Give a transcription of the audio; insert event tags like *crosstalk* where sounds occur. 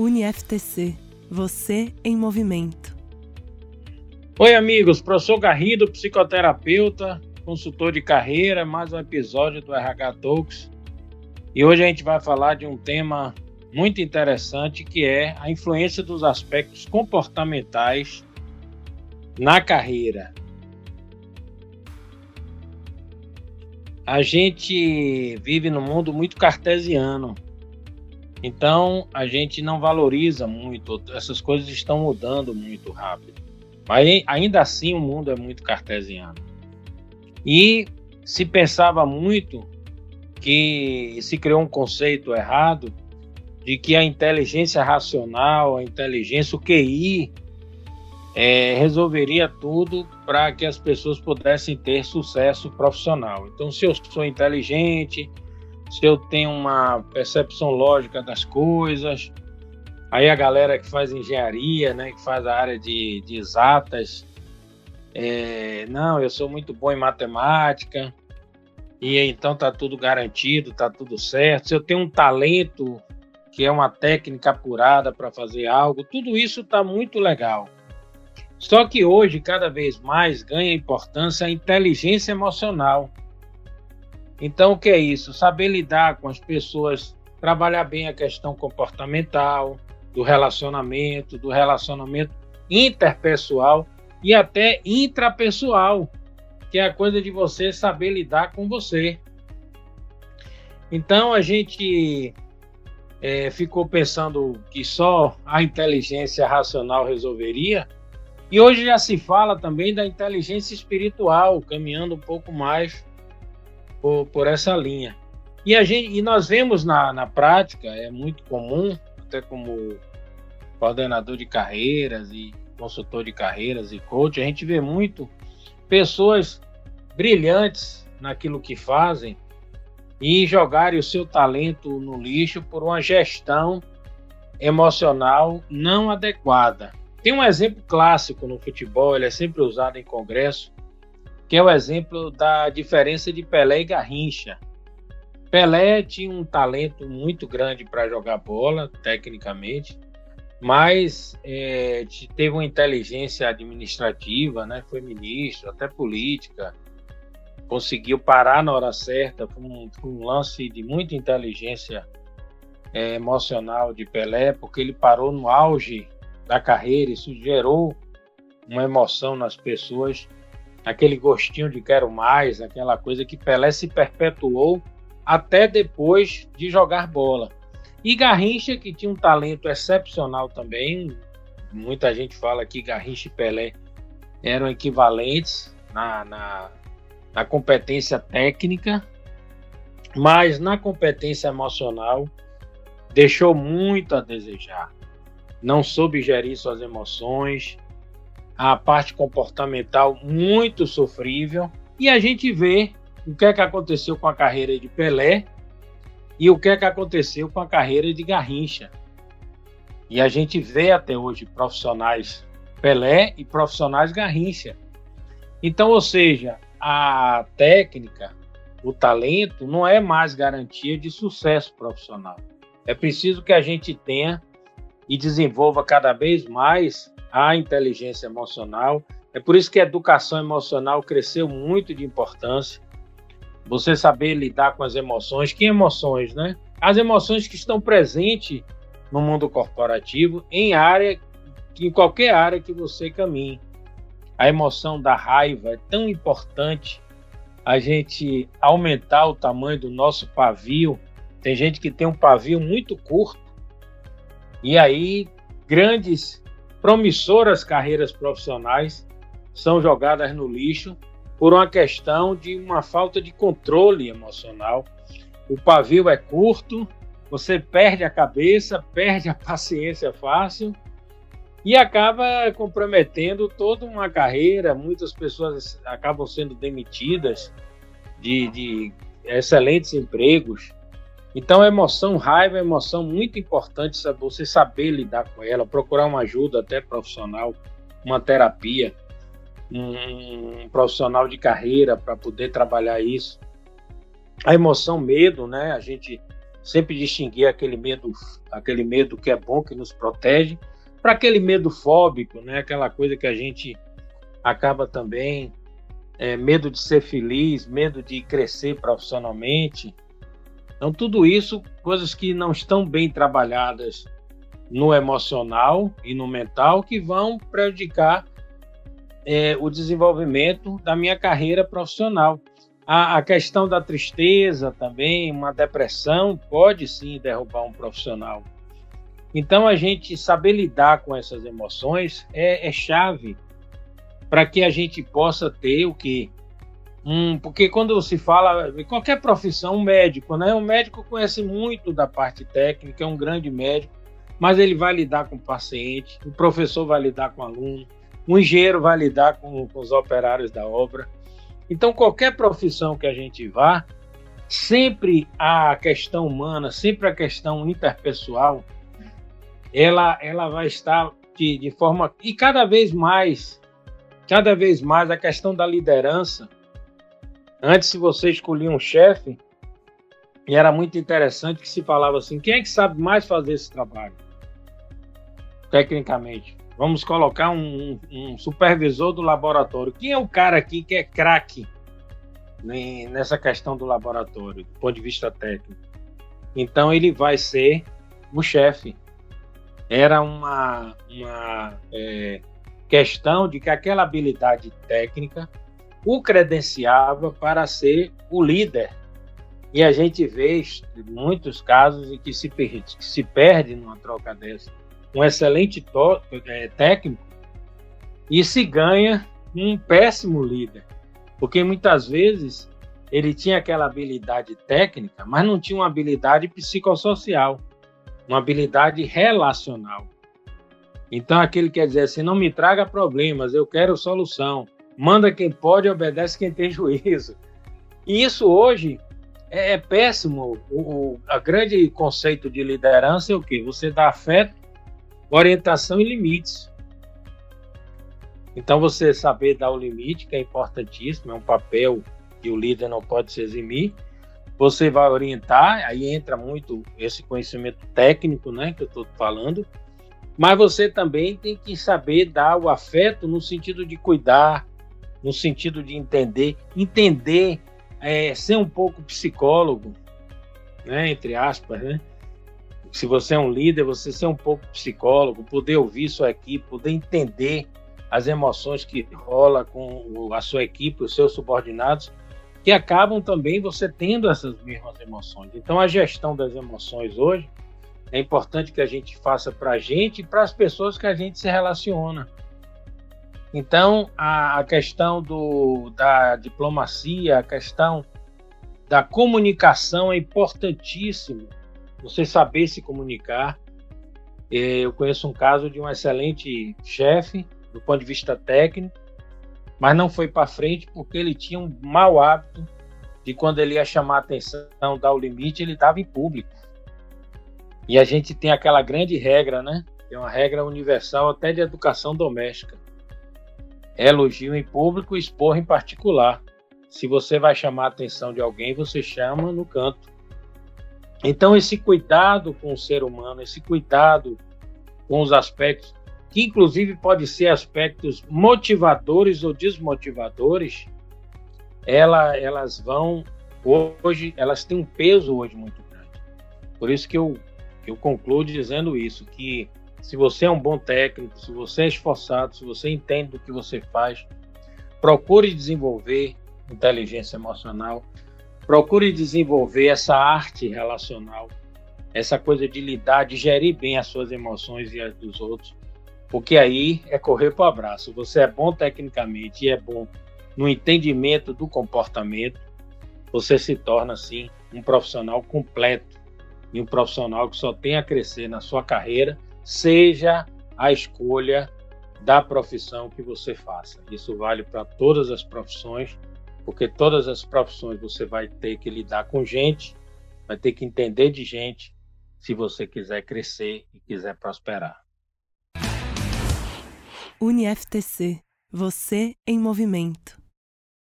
UniFTC. Você em movimento. Oi, amigos. Professor Garrido, psicoterapeuta, consultor de carreira, mais um episódio do RH Talks. E hoje a gente vai falar de um tema muito interessante que é a influência dos aspectos comportamentais na carreira. A gente vive num mundo muito cartesiano. Então a gente não valoriza muito, essas coisas estão mudando muito rápido. Mas ainda assim o mundo é muito cartesiano. E se pensava muito que se criou um conceito errado de que a inteligência racional, a inteligência, o QI, é, resolveria tudo para que as pessoas pudessem ter sucesso profissional. Então, se eu sou inteligente, se eu tenho uma percepção lógica das coisas. Aí a galera que faz engenharia, né, que faz a área de, de exatas, é, não, eu sou muito bom em matemática, e então tá tudo garantido, tá tudo certo. Se eu tenho um talento, que é uma técnica apurada para fazer algo, tudo isso tá muito legal. Só que hoje, cada vez mais, ganha importância a inteligência emocional. Então, o que é isso? Saber lidar com as pessoas, trabalhar bem a questão comportamental, do relacionamento, do relacionamento interpessoal e até intrapessoal, que é a coisa de você saber lidar com você. Então, a gente é, ficou pensando que só a inteligência racional resolveria. E hoje já se fala também da inteligência espiritual, caminhando um pouco mais por, por essa linha. E, a gente, e nós vemos na, na prática, é muito comum, até como coordenador de carreiras e consultor de carreiras e coach, a gente vê muito pessoas brilhantes naquilo que fazem e jogarem o seu talento no lixo por uma gestão emocional não adequada. Tem um exemplo clássico no futebol, ele é sempre usado em congresso, que é o exemplo da diferença de Pelé e Garrincha. Pelé tinha um talento muito grande para jogar bola, tecnicamente, mas é, teve uma inteligência administrativa, né? foi ministro, até política, conseguiu parar na hora certa, foi um, um lance de muita inteligência é, emocional de Pelé, porque ele parou no auge da carreira, isso gerou uma emoção nas pessoas aquele gostinho de quero mais, aquela coisa que Pelé se perpetuou até depois de jogar bola. E Garrincha, que tinha um talento excepcional também, muita gente fala que Garrincha e Pelé eram equivalentes na, na, na competência técnica, mas na competência emocional deixou muito a desejar. Não soube gerir suas emoções, a parte comportamental muito sofrível. E a gente vê o que é que aconteceu com a carreira de Pelé e o que é que aconteceu com a carreira de Garrincha. E a gente vê até hoje profissionais Pelé e profissionais Garrincha. Então, ou seja, a técnica, o talento não é mais garantia de sucesso profissional. É preciso que a gente tenha e desenvolva cada vez mais a inteligência emocional. É por isso que a educação emocional cresceu muito de importância. Você saber lidar com as emoções. Que emoções, né? As emoções que estão presentes no mundo corporativo, em área, em qualquer área que você caminhe. A emoção da raiva é tão importante a gente aumentar o tamanho do nosso pavio. Tem gente que tem um pavio muito curto e aí grandes promissoras carreiras profissionais são jogadas no lixo por uma questão de uma falta de controle emocional. O pavio é curto, você perde a cabeça, perde a *laughs* paciência fácil e acaba comprometendo toda uma carreira. Muitas pessoas acabam sendo demitidas de, de excelentes empregos então, emoção, raiva é emoção muito importante, você saber lidar com ela, procurar uma ajuda até profissional, uma terapia, um profissional de carreira para poder trabalhar isso. A emoção, medo, né? A gente sempre distinguir aquele medo, aquele medo que é bom, que nos protege, para aquele medo fóbico, né? Aquela coisa que a gente acaba também é, medo de ser feliz, medo de crescer profissionalmente. Então tudo isso, coisas que não estão bem trabalhadas no emocional e no mental, que vão prejudicar é, o desenvolvimento da minha carreira profissional. A, a, questão da tristeza também, uma depressão, pode sim derrubar um profissional. Então, a gente saber lidar com essas emoções é, é chave para que a gente possa ter o que? Um, porque quando se fala qualquer profissão, um médico, né? Um médico conhece muito da parte técnica, é um grande médico, mas ele vai lidar com o paciente, o professor vai lidar com o aluno, o engenheiro vai lidar com, com os operários da obra. Então, qualquer profissão que a gente vá, sempre a questão humana, sempre a questão interpessoal, ela, ela vai estar de, de forma. E cada vez mais, cada vez mais, a questão da liderança. Antes, se você escolhia um chefe, e era muito interessante que se falava assim: quem é que sabe mais fazer esse trabalho? Tecnicamente. Vamos colocar um, um supervisor do laboratório. Quem é o cara aqui que é craque nessa questão do laboratório, do ponto de vista técnico? Então ele vai ser o chefe. Era uma, uma é, questão de que aquela habilidade técnica o credenciava para ser o líder. E a gente vê muitos casos em que se perde, que se perde numa troca dessa um excelente é, técnico e se ganha um péssimo líder. Porque muitas vezes ele tinha aquela habilidade técnica, mas não tinha uma habilidade psicossocial, uma habilidade relacional. Então aquele quer dizer assim, não me traga problemas, eu quero solução. Manda quem pode, obedece quem tem *laughs* juízo. E isso hoje é, é péssimo. O, o a grande conceito de liderança é o quê? Você dá afeto orientação e limites. Então, você saber dar o limite, que é importantíssimo, é um papel que o líder não pode se eximir. Você vai orientar, aí entra muito esse conhecimento técnico, né, que eu estou falando. Mas você também tem que saber dar o afeto no sentido de cuidar, no sentido de entender, entender, é, ser um pouco psicólogo, né, entre aspas, né? se você é um líder, você ser um pouco psicólogo, poder ouvir sua equipe, poder entender as emoções que rola com a sua equipe, os seus subordinados, que acabam também você tendo essas mesmas emoções. Então, a gestão das emoções hoje é importante que a gente faça para a gente e para as pessoas que a gente se relaciona. Então, a, a questão do, da diplomacia, a questão da comunicação é importantíssimo você saber se comunicar. É, eu conheço um caso de um excelente chefe, do ponto de vista técnico, mas não foi para frente porque ele tinha um mau hábito de quando ele ia chamar a atenção, dar o limite, ele estava em público. E a gente tem aquela grande regra, né? É uma regra universal até de educação doméstica. Elogio em público, expor em particular. Se você vai chamar a atenção de alguém, você chama no canto. Então, esse cuidado com o ser humano, esse cuidado com os aspectos, que inclusive pode ser aspectos motivadores ou desmotivadores, ela, elas vão hoje, elas têm um peso hoje muito grande. Por isso que eu, eu concluo dizendo isso, que se você é um bom técnico, se você é esforçado, se você entende do que você faz, procure desenvolver inteligência emocional, Procure desenvolver essa arte relacional, essa coisa de lidar, de gerir bem as suas emoções e as dos outros, porque aí é correr para o abraço. Você é bom tecnicamente e é bom no entendimento do comportamento, você se torna, assim, um profissional completo e um profissional que só tem a crescer na sua carreira, seja a escolha da profissão que você faça. Isso vale para todas as profissões porque todas as profissões você vai ter que lidar com gente, vai ter que entender de gente, se você quiser crescer e quiser prosperar. UniFTC, você em movimento.